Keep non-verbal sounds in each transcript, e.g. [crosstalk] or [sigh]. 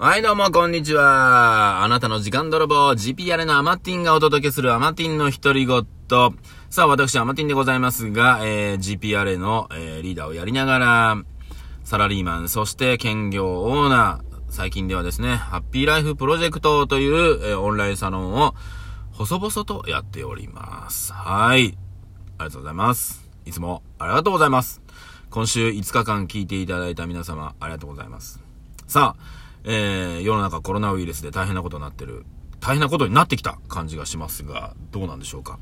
はい、どうも、こんにちは。あなたの時間泥棒、GPR のアマティンがお届けするアマティンの独り言。さあ、私、アマティンでございますが、えー、GPR の、えー、リーダーをやりながら、サラリーマン、そして兼業オーナー、最近ではですね、ハッピーライフプロジェクトという、えー、オンラインサロンを、細々とやっております。はい。ありがとうございます。いつもありがとうございます。今週5日間聞いていただいた皆様、ありがとうございます。さあ、えー、世の中コロナウイルスで大変なことになってる、大変なことになってきた感じがしますが、どうなんでしょうか。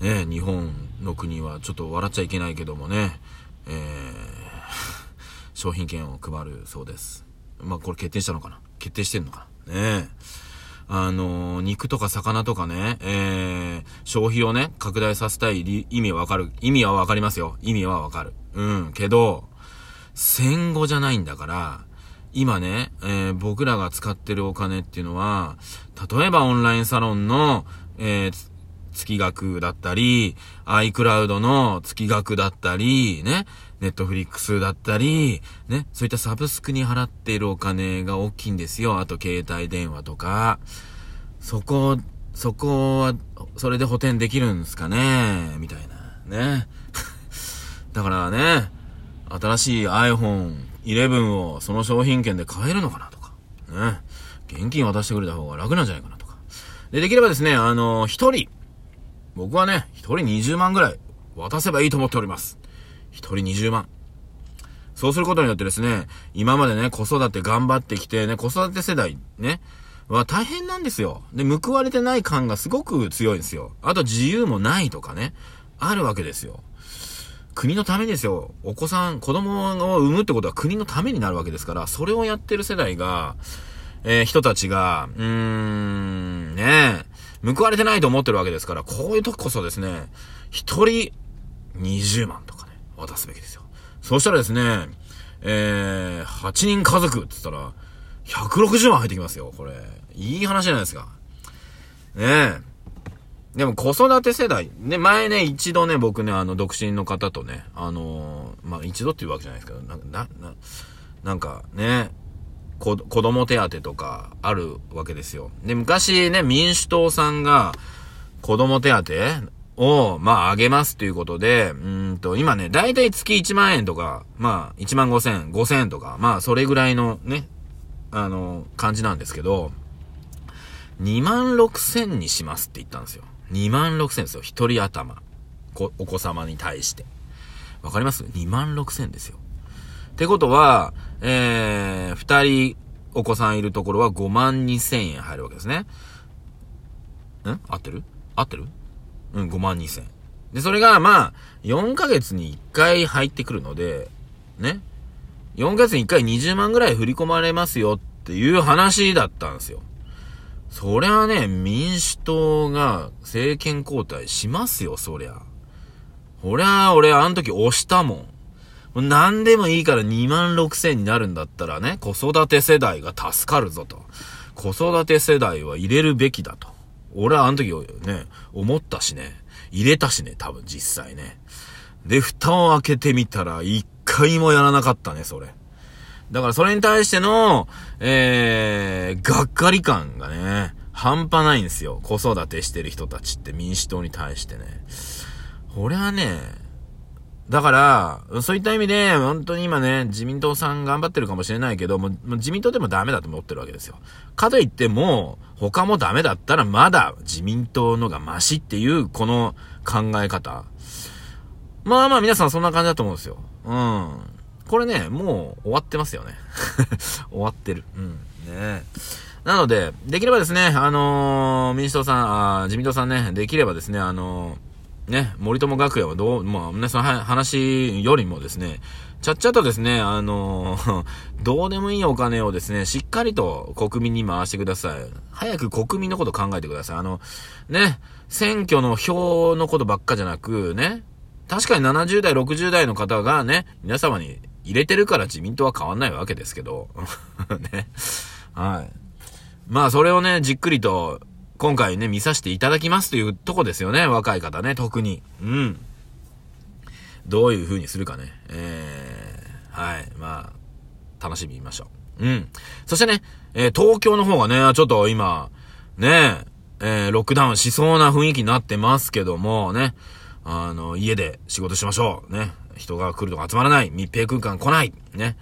ね、日本の国はちょっと笑っちゃいけないけどもね、えー、[laughs] 商品券を配るそうです。まあ、これ決定したのかな決定してんのかなねあのー、肉とか魚とかね、えー、消費をね、拡大させたい意味はわかる。意味はわかりますよ。意味はわかる。うん。けど、戦後じゃないんだから、今ね、えー、僕らが使ってるお金っていうのは、例えばオンラインサロンの、えー、月額だったり、iCloud の月額だったり、ね、ネットフリックスだったり、ね、そういったサブスクに払っているお金が大きいんですよ。あと携帯電話とか。そこ、そこは、それで補填できるんですかね？みたいな。ね。[laughs] だからね、新しい iPhone 11をその商品券で買えるのかなとか、ね。現金渡してくれた方が楽なんじゃないかなとか。で、できればですね、あのー、一人、僕はね、一人20万ぐらい渡せばいいと思っております。一人20万。そうすることによってですね、今までね、子育て頑張ってきてね、子育て世代、ね、は大変なんですよ。で、報われてない感がすごく強いんですよ。あと自由もないとかね、あるわけですよ。国のためですよ。お子さん、子供を産むってことは国のためになるわけですから、それをやってる世代が、えー、人たちが、うーん、ね報われてないと思ってるわけですから、こういう時こそですね、一人20万とかね、渡すべきですよ。そしたらですね、えー、8人家族って言ったら、160万入ってきますよ、これ。いい話じゃないですか。ねえ。でも子育て世代、ね、前ね、一度ね、僕ね、あの、独身の方とね、あのー、まあ、一度っていうわけじゃないですけど、な、な、ななんかね、こ子供手当とかあるわけですよ。で、昔ね、民主党さんが子供手当を、まあ、あげますということで、うんと、今ね、だいたい月1万円とか、まあ、1万5千、5千とか、まあ、それぐらいのね、あの、感じなんですけど、2万6千にしますって言ったんですよ。2万6千ですよ。一人頭。お子様に対して。わかります ?2 万6千ですよ。ってことは、えー、二人お子さんいるところは5万2千円入るわけですね。ん？合ってる？合ってる？うん、5万2千。で、それが、まあ、4ヶ月に1回入ってくるので、ね？4ヶ月に1回20万ぐらい振り込まれますよっていう話だったんですよ。そりゃね、民主党が政権交代しますよ、そりゃ。ほりゃ、俺、あの時押したもん。何でもいいから2万6千になるんだったらね、子育て世代が助かるぞと。子育て世代は入れるべきだと。俺はあの時ね、思ったしね。入れたしね、多分実際ね。で、蓋を開けてみたら、一回もやらなかったね、それ。だからそれに対しての、えー、がっかり感がね、半端ないんですよ。子育てしてる人たちって民主党に対してね。これはね、だから、そういった意味で、本当に今ね、自民党さん頑張ってるかもしれないけど、もう自民党でもダメだと思ってるわけですよ。かといっても、他もダメだったらまだ自民党のがマシっていう、この考え方。まあまあ皆さんそんな感じだと思うんですよ。うん。これね、もう終わってますよね。[laughs] 終わってる。うん。ねなので、できればですね、あのー、民主党さん、あ自民党さんね、できればですね、あのー、ね、森友学園はどう、まあ、ね、その話よりもですね、ちゃっちゃとですね、あのー、[laughs] どうでもいいお金をですね、しっかりと国民に回してください。早く国民のこと考えてください。あの、ね、選挙の票のことばっかじゃなく、ね、確かに70代、60代の方がね、皆様に入れてるから自民党は変わんないわけですけど。[laughs] ね。はい。まあ、それをね、じっくりと、今回ね、見させていただきますというとこですよね。若い方ね、特に。うん。どういう風にするかね。えー、はい。まあ、楽しみましょう。うん。そしてね、えー、東京の方がね、ちょっと今、ね、えー、ロックダウンしそうな雰囲気になってますけども、ね、あの、家で仕事しましょう。ね。人が来るとか集まらない。密閉空間来ない。ね。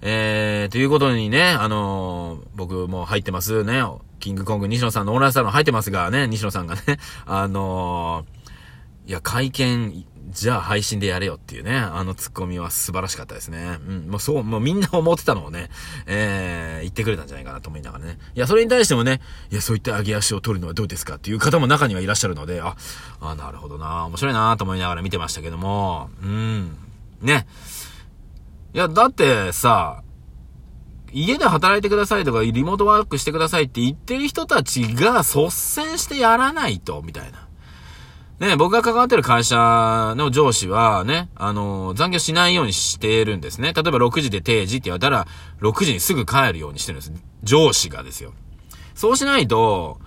えー、ということにね、あのー、僕も入ってますね。キングコング西野さんのオーナーさんの入ってますがね、西野さんがね、あのー、いや、会見、じゃあ配信でやれよっていうね、あのツッコミは素晴らしかったですね。うん、もうそう、もうみんな思ってたのをね、えー、言ってくれたんじゃないかなと思いながらね。いや、それに対してもね、いや、そういった上げ足を取るのはどうですかっていう方も中にはいらっしゃるので、あ、あ、なるほどな、面白いなと思いながら見てましたけども、うん、ね。いや、だってさ、家で働いてくださいとか、リモートワークしてくださいって言ってる人たちが率先してやらないと、みたいな。ね、僕が関わってる会社の上司はね、あの、残業しないようにしてるんですね。例えば6時で定時って言われたら、6時にすぐ帰るようにしてるんです。上司がですよ。そうしないと、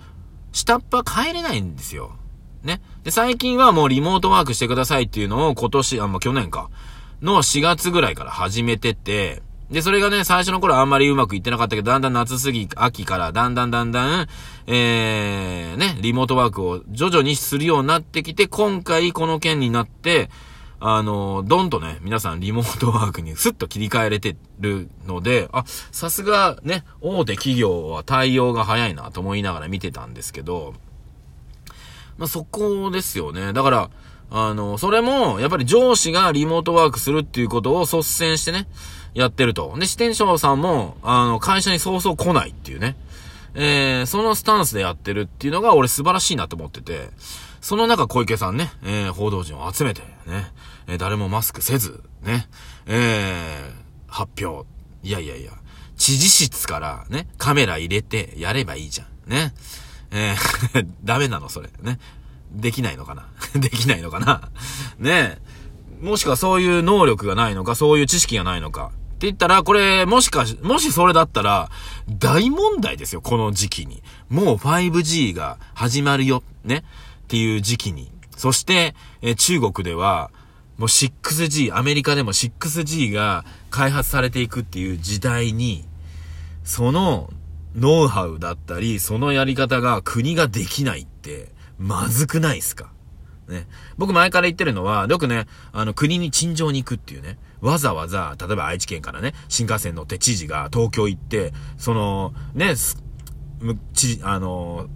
下っ端帰れないんですよ。ね。で、最近はもうリモートワークしてくださいっていうのを今年、あ、ま、去年か、の4月ぐらいから始めてて、で、それがね、最初の頃あんまりうまくいってなかったけど、だんだん夏過ぎ、秋からだんだんだんだん、えー、ね、リモートワークを徐々にするようになってきて、今回この件になって、あの、どんとね、皆さんリモートワークにスッと切り替えれてるので、あ、さすがね、大手企業は対応が早いなと思いながら見てたんですけど、まあ、そこですよね。だから、あの、それも、やっぱり上司がリモートワークするっていうことを率先してね、やってると。で、支店長さんも、あの、会社に早々来ないっていうね。えー、そのスタンスでやってるっていうのが俺素晴らしいなと思ってて、その中小池さんね、えー、報道陣を集めて、ね、えー、誰もマスクせず、ね、えー、発表。いやいやいや、知事室からね、カメラ入れてやればいいじゃん。ね。えー [laughs] ダメなのそれ。ね。できないのかな？[laughs] できないのかな？ねえもしくはそういう能力がないのか、そういう知識がないのか？って言ったら、これ、もしかし、もしそれだったら、大問題ですよ、この時期に。もう 5G が始まるよ、ね？っていう時期に。そして、え中国では、もう 6G、アメリカでも 6G が開発されていくっていう時代に、そのノウハウだったり、そのやり方が国ができないって、まずくないっすか？ね。僕前から言ってるのは、よくね、あの、国に陳情に行くっていうね。わざわざ、例えば愛知県からね、新幹線乗って知事が東京行って、その、ね、知、あの、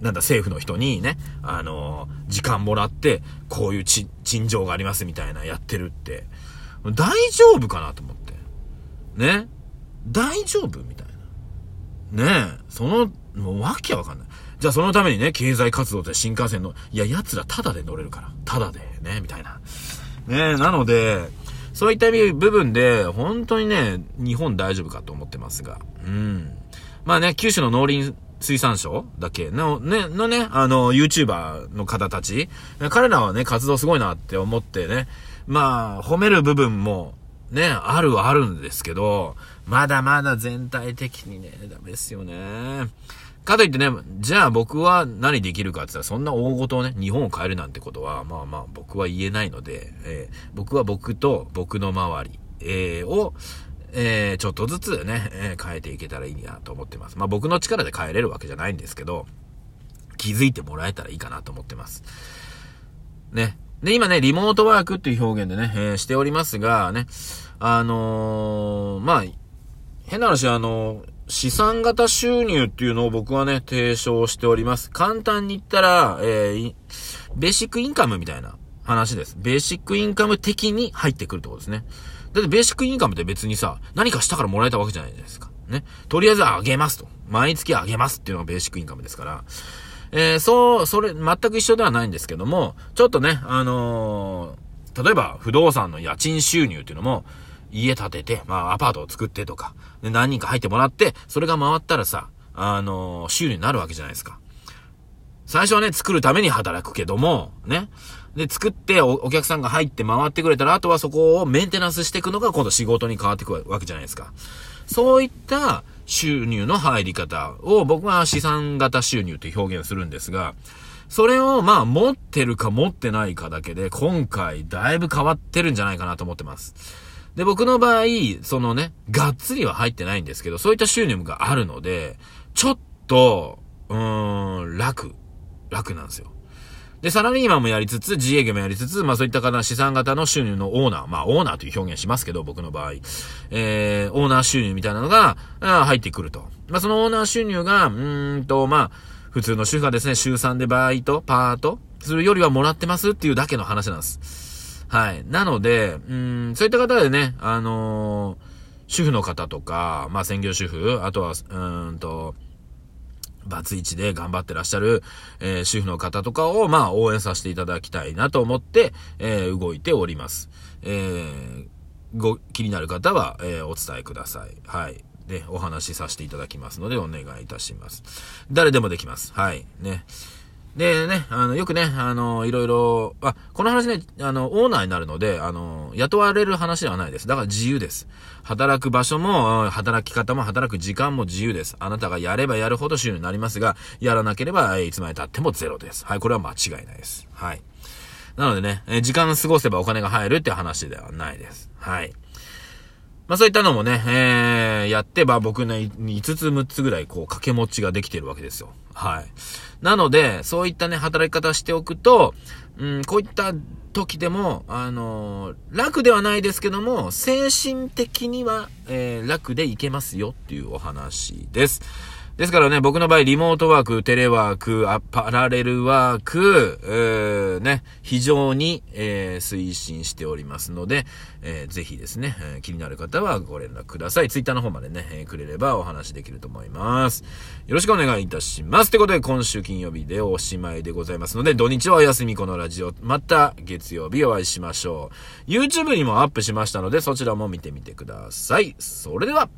なんだ、政府の人にね、あの、時間もらって、こういう陳情がありますみたいなやってるって、大丈夫かなと思って。ね大丈夫みたいな。ねえ、その、もうわけわかんない。じゃあそのためにね、経済活動って新幹線の、いや、奴らタダで乗れるから。タダでね、みたいな。ねなので、そういった部分で、本当にね、日本大丈夫かと思ってますが。うん。まあね、九州の農林水産省だけの、ね、のね、あの、YouTuber の方たち、彼らはね、活動すごいなって思ってね、まあ、褒める部分も、ね、あるはあるんですけど、まだまだ全体的にね、ダメですよね。かといってね、じゃあ僕は何できるかって言ったら、そんな大事をね、日本を変えるなんてことは、まあまあ僕は言えないので、えー、僕は僕と僕の周り、えー、を、えー、ちょっとずつね、え、変えていけたらいいなと思ってます。まあ僕の力で変えれるわけじゃないんですけど、気づいてもらえたらいいかなと思ってます。ね。で、今ね、リモートワークっていう表現でね、えー、しておりますが、ね、あの、まあ、変な話、あのー資産型収入っていうのを僕はね、提唱しております。簡単に言ったら、えー、ベーシックインカムみたいな話です。ベーシックインカム的に入ってくるってことですね。だってベーシックインカムって別にさ、何かしたからもらえたわけじゃないじゃないですか。ね。とりあえずあげますと。毎月あげますっていうのがベーシックインカムですから。えー、そう、それ、全く一緒ではないんですけども、ちょっとね、あのー、例えば不動産の家賃収入っていうのも、家建てて、まあ、アパートを作ってとか、で、何人か入ってもらって、それが回ったらさ、あのー、収入になるわけじゃないですか。最初はね、作るために働くけども、ね。で、作っておお客さんが入って回ってくれたら、あとはそこをメンテナンスしていくのが今度仕事に変わっていくわけじゃないですか。そういった収入の入り方を僕は資産型収入という表現するんですが、それをまあ持ってるか持ってないかだけで今回だいぶ変わってるんじゃないかなと思ってます。で、僕の場合、そのね、がっつりは入ってないんですけど、そういった収入があるので、ちょっと、うーん、楽、楽なんですよ。で、サラリーマンもやりつつ、自営業もやりつつ、まあそういった方、資産型の収入のオーナー、まあオーナーという表現しますけど、僕の場合、えー、オーナー収入みたいなのが、あ入ってくると。まあそのオーナー収入が、うーんと、まあ、普通の主婦がですね、週3でバイト、パート、するよりはもらってますっていうだけの話なんです。はい。なので、うん、そういった方でね、あのー、主婦の方とか、まあ専業主婦、あとは、うんと、バツイチで頑張ってらっしゃる、えー、主婦の方とかを、まあ、応援させていただきたいなと思って、えー、動いております。えー、ご、気になる方は、えー、お伝えください。はい。で、お話しさせていただきますので、お願いいたします。誰でもできます。はい。ね。でね、あの、よくね、あの、いろいろ、あ、この話ね、あの、オーナーになるので、あの、雇われる話ではないです。だから自由です。働く場所も、働き方も、働く時間も自由です。あなたがやればやるほど収入になりますが、やらなければ、いつまで経ってもゼロです。はい、これは間違いないです。はい。なのでね、時間過ごせばお金が入るって話ではないです。はい。まあそういったのもね、えー、やってば僕ね、5つ6つぐらいこう掛け持ちができてるわけですよ。はい。なので、そういったね、働き方しておくと、うん、こういった時でも、あのー、楽ではないですけども、精神的には、えー、楽でいけますよっていうお話です。ですからね、僕の場合、リモートワーク、テレワーク、アパラレルワーク、えー、ね、非常に、えー、推進しておりますので、えー、ぜひですね、えー、気になる方はご連絡ください。ツイッターの方までね、えー、くれればお話できると思います。よろしくお願いいたします。ということで、今週金曜日でおしまいでございますので、土日はお休みこのラジオ、また月曜日お会いしましょう。YouTube にもアップしましたので、そちらも見てみてください。それでは、